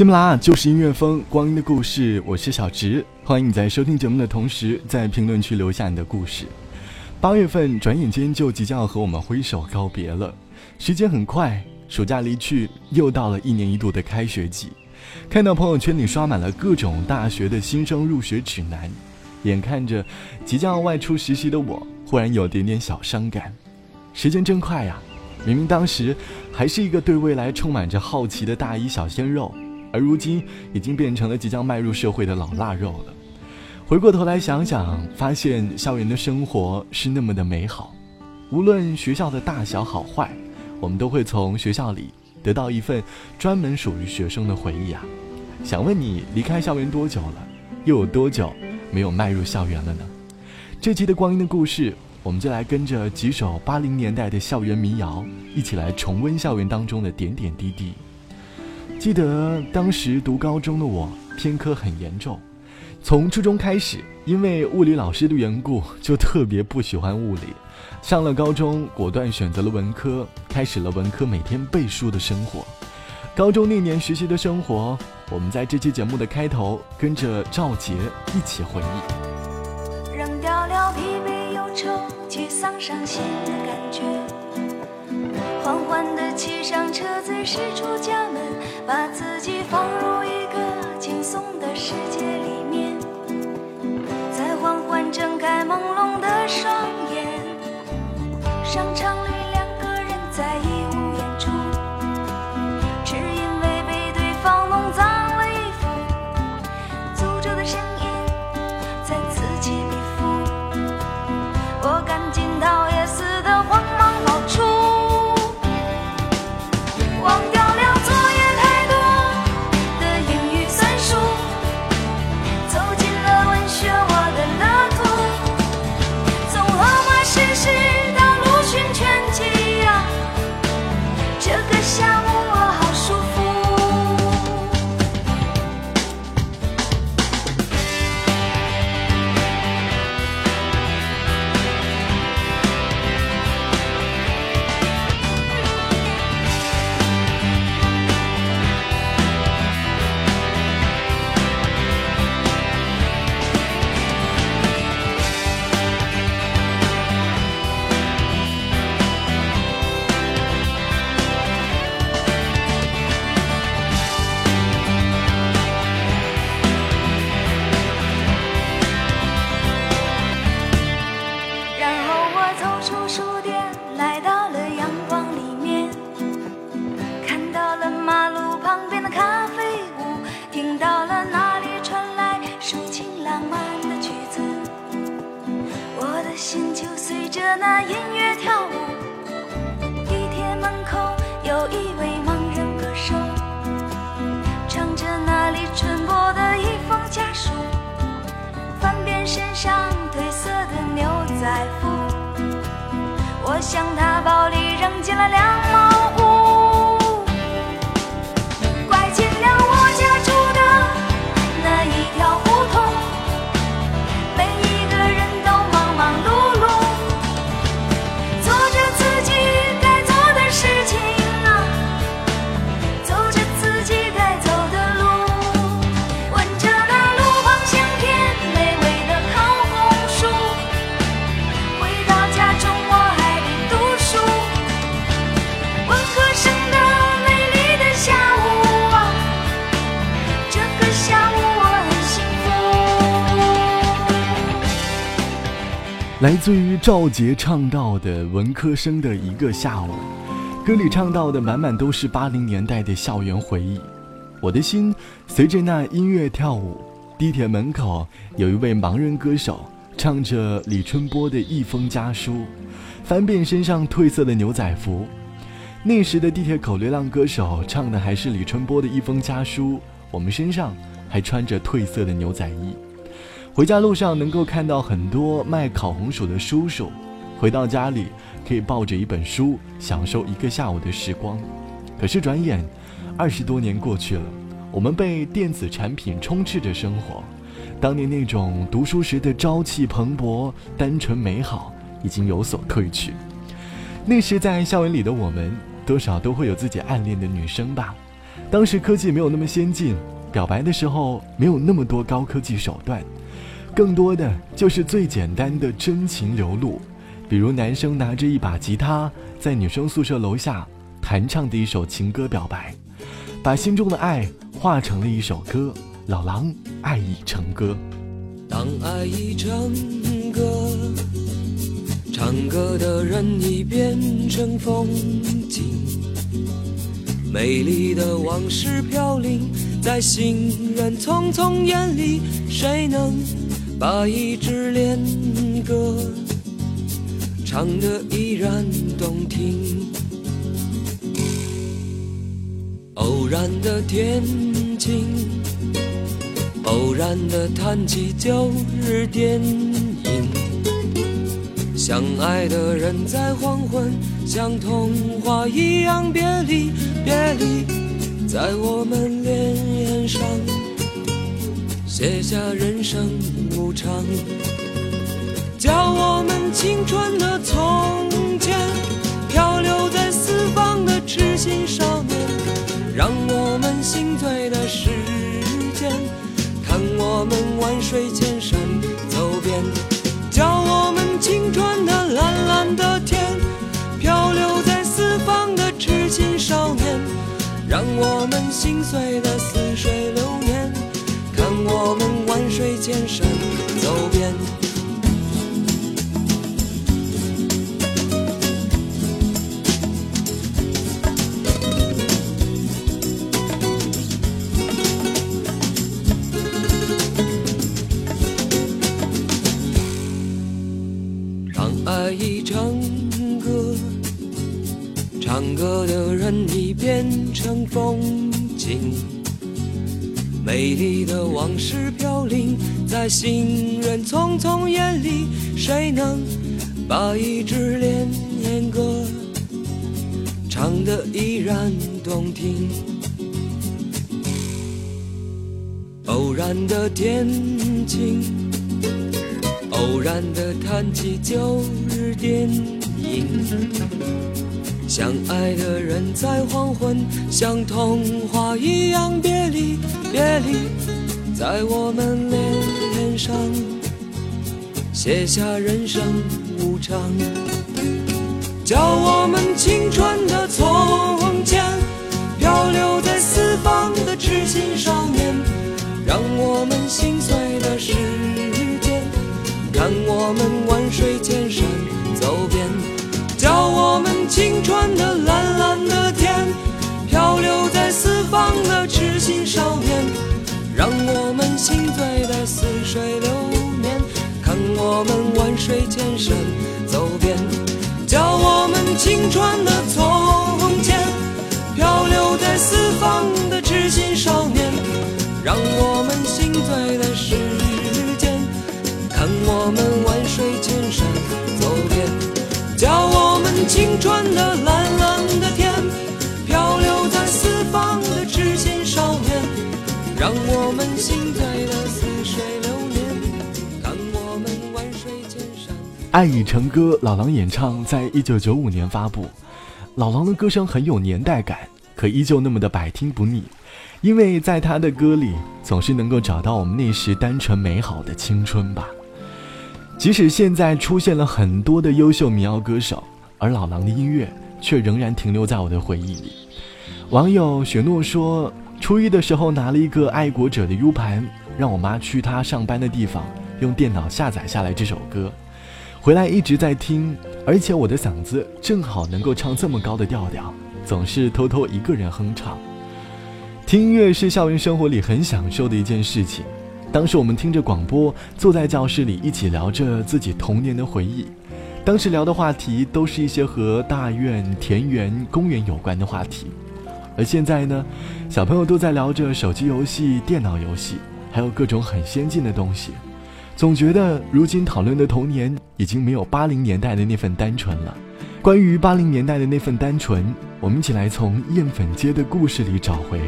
喜马拉就是音乐风，光阴的故事，我是小直，欢迎你在收听节目的同时，在评论区留下你的故事。八月份转眼间就即将要和我们挥手告别了，时间很快，暑假离去，又到了一年一度的开学季。看到朋友圈里刷满了各种大学的新生入学指南，眼看着即将要外出实习的我，忽然有点点小伤感。时间真快呀，明明当时还是一个对未来充满着好奇的大一小鲜肉。而如今已经变成了即将迈入社会的老腊肉了。回过头来想想，发现校园的生活是那么的美好。无论学校的大小好坏，我们都会从学校里得到一份专门属于学生的回忆啊。想问你，离开校园多久了？又有多久没有迈入校园了呢？这期的光阴的故事，我们就来跟着几首八零年代的校园民谣，一起来重温校园当中的点点滴滴。记得当时读高中的我，偏科很严重。从初中开始，因为物理老师的缘故，就特别不喜欢物理。上了高中，果断选择了文科，开始了文科每天背书的生活。高中那年学习的生活，我们在这期节目的开头，跟着赵杰一起回忆。扔掉了疲惫忧愁、沮丧伤心的感觉，缓缓地骑上车子，驶出家门。把自己放入一个轻松的世界里面，再缓缓睁开朦胧向他包里扔进了两毛来自于赵杰唱到的文科生的一个下午，歌里唱到的满满都是八零年代的校园回忆。我的心随着那音乐跳舞，地铁门口有一位盲人歌手唱着李春波的一封家书，翻遍身上褪色的牛仔服。那时的地铁口流浪歌手唱的还是李春波的一封家书，我们身上还穿着褪色的牛仔衣。回家路上能够看到很多卖烤红薯的叔叔，回到家里可以抱着一本书享受一个下午的时光。可是转眼，二十多年过去了，我们被电子产品充斥着生活，当年那种读书时的朝气蓬勃、单纯美好已经有所褪去。那时在校园里的我们，多少都会有自己暗恋的女生吧。当时科技没有那么先进，表白的时候没有那么多高科技手段。更多的就是最简单的真情流露，比如男生拿着一把吉他，在女生宿舍楼下弹唱的一首情歌表白，把心中的爱化成了一首歌。老狼爱已成歌。当爱已成歌，唱歌的人已变成风景，美丽的往事飘零在行人匆匆眼里，谁能？把一支恋歌唱得依然动听，偶然的天晴，偶然的谈起旧日电影，相爱的人在黄昏，像童话一样别离，别离，在我们脸上。写下人生无常，叫我们青春的从前，漂流在四方的痴心少年，让我们心醉的时间，看我们万水千山走遍，叫我们青春的蓝蓝的天，漂流在四方的痴心少年，让我们心碎的似水流年。看我们万水千山在行人匆匆眼里，谁能把一支恋歌唱得依然动听？偶然的天晴，偶然的谈起旧日电影。相爱的人在黄昏，像童话一样别离，别离，在我们脸上写下人生无常，叫我们青春的从前，漂流在四方的痴心少年，让我们心碎的时间，看我们万水千山走遍。叫我们青春的蓝蓝的天，漂流在四方的痴心少年，我们心醉的似水流年，看我们万水千山走遍。叫我们青春的从前，漂流在四方的痴心少年，让我们心醉的时间，看我们万水千山走遍。叫我们青春的让我们心醉的似水流年，看我们万水千山。爱已成歌，老狼演唱，在一九九五年发布。老狼的歌声很有年代感，可依旧那么的百听不腻，因为在他的歌里总是能够找到我们那时单纯美好的青春吧。即使现在出现了很多的优秀民谣歌手，而老狼的音乐却仍然停留在我的回忆里。网友雪诺说，初一的时候拿了一个爱国者的 U 盘，让我妈去她上班的地方用电脑下载下来这首歌，回来一直在听，而且我的嗓子正好能够唱这么高的调调，总是偷偷一个人哼唱。听音乐是校园生活里很享受的一件事情。当时我们听着广播，坐在教室里一起聊着自己童年的回忆。当时聊的话题都是一些和大院、田园、公园有关的话题，而现在呢，小朋友都在聊着手机游戏、电脑游戏，还有各种很先进的东西。总觉得如今讨论的童年已经没有八零年代的那份单纯了。关于八零年代的那份单纯，我们一起来从艳粉街的故事里找回。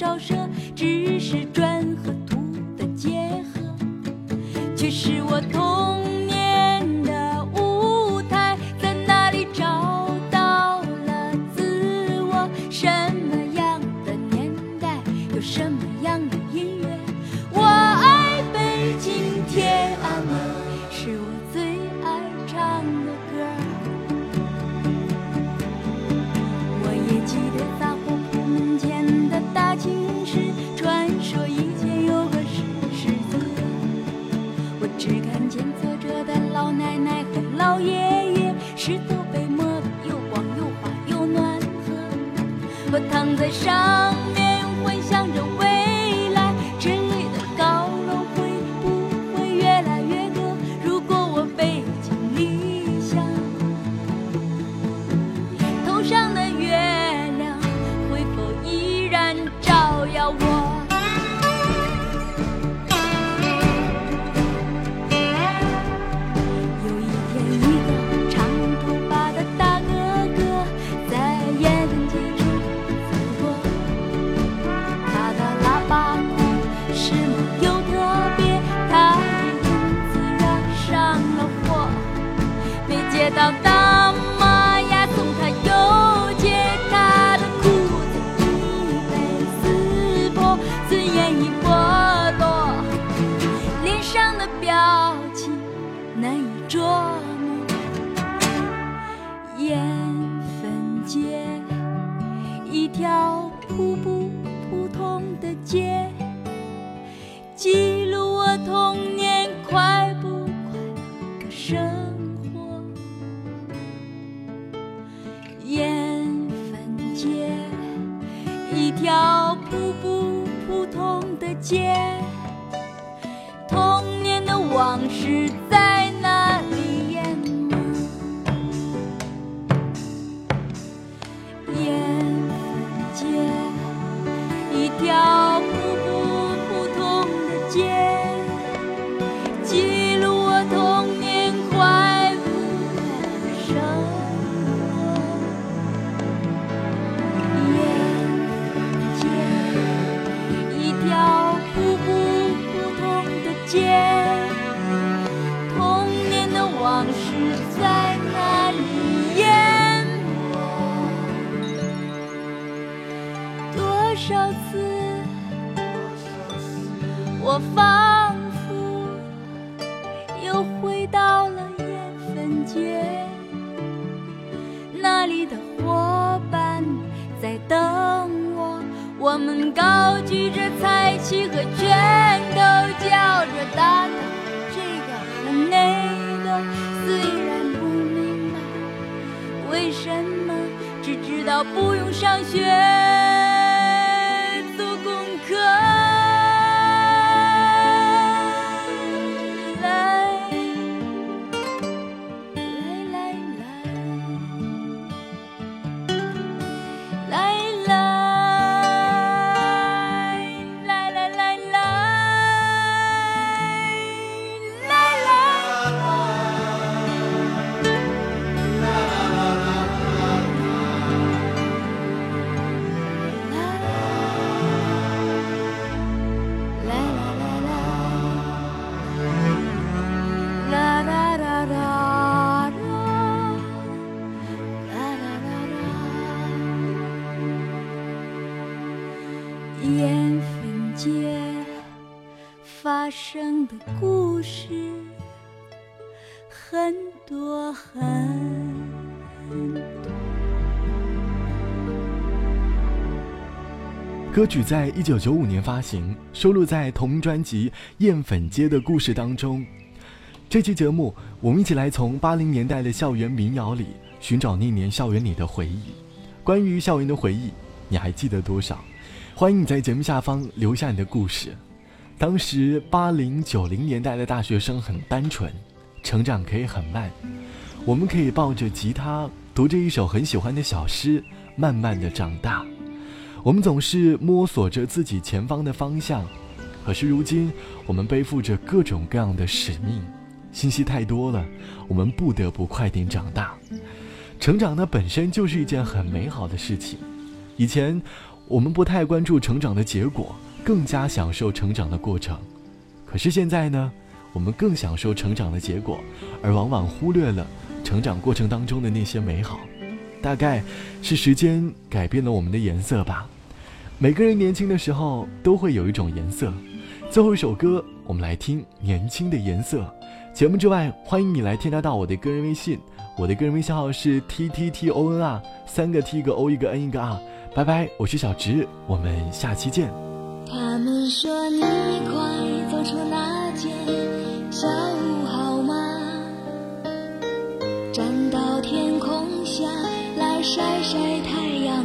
照射只是转和在上往事我仿佛又回到了缘分街，那里的伙伴在等我。我们高举着彩旗和拳头，叫着打倒这个和那个，虽然不明白为什么，只知道不用上学。的故事很多很多。歌曲在一九九五年发行，收录在同专辑《艳粉街的故事》当中。这期节目，我们一起来从八零年代的校园民谣里寻找那年校园里的回忆。关于校园的回忆，你还记得多少？欢迎你在节目下方留下你的故事。当时八零九零年代的大学生很单纯，成长可以很慢。我们可以抱着吉他，读着一首很喜欢的小诗，慢慢的长大。我们总是摸索着自己前方的方向，可是如今我们背负着各种各样的使命，信息太多了，我们不得不快点长大。成长呢本身就是一件很美好的事情。以前我们不太关注成长的结果，更加享受成长的过程。可是现在呢，我们更享受成长的结果，而往往忽略了成长过程当中的那些美好。大概是时间改变了我们的颜色吧。每个人年轻的时候都会有一种颜色。最后一首歌，我们来听《年轻的颜色》。节目之外，欢迎你来添加到我的个人微信，我的个人微信号是 t t t o n r，三个 t 一个 o 一个 n 一个 r。拜拜，我是小直，我们下期见。他们说你快走出那间小屋好吗？站到天空下来。晒晒太阳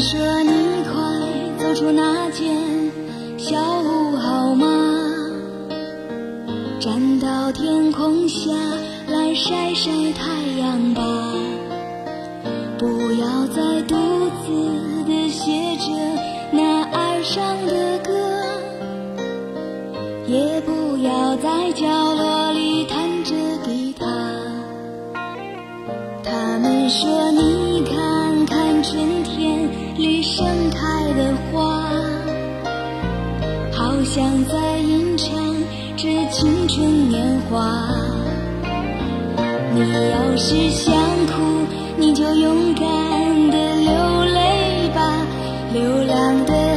说你快走出那间小屋好吗？站到天空下来晒晒太阳吧。不要再独自的写着那哀伤的歌，也不要在角落里弹着吉他。他们说你。春年华。你要是想哭，你就勇敢的流泪吧。流浪的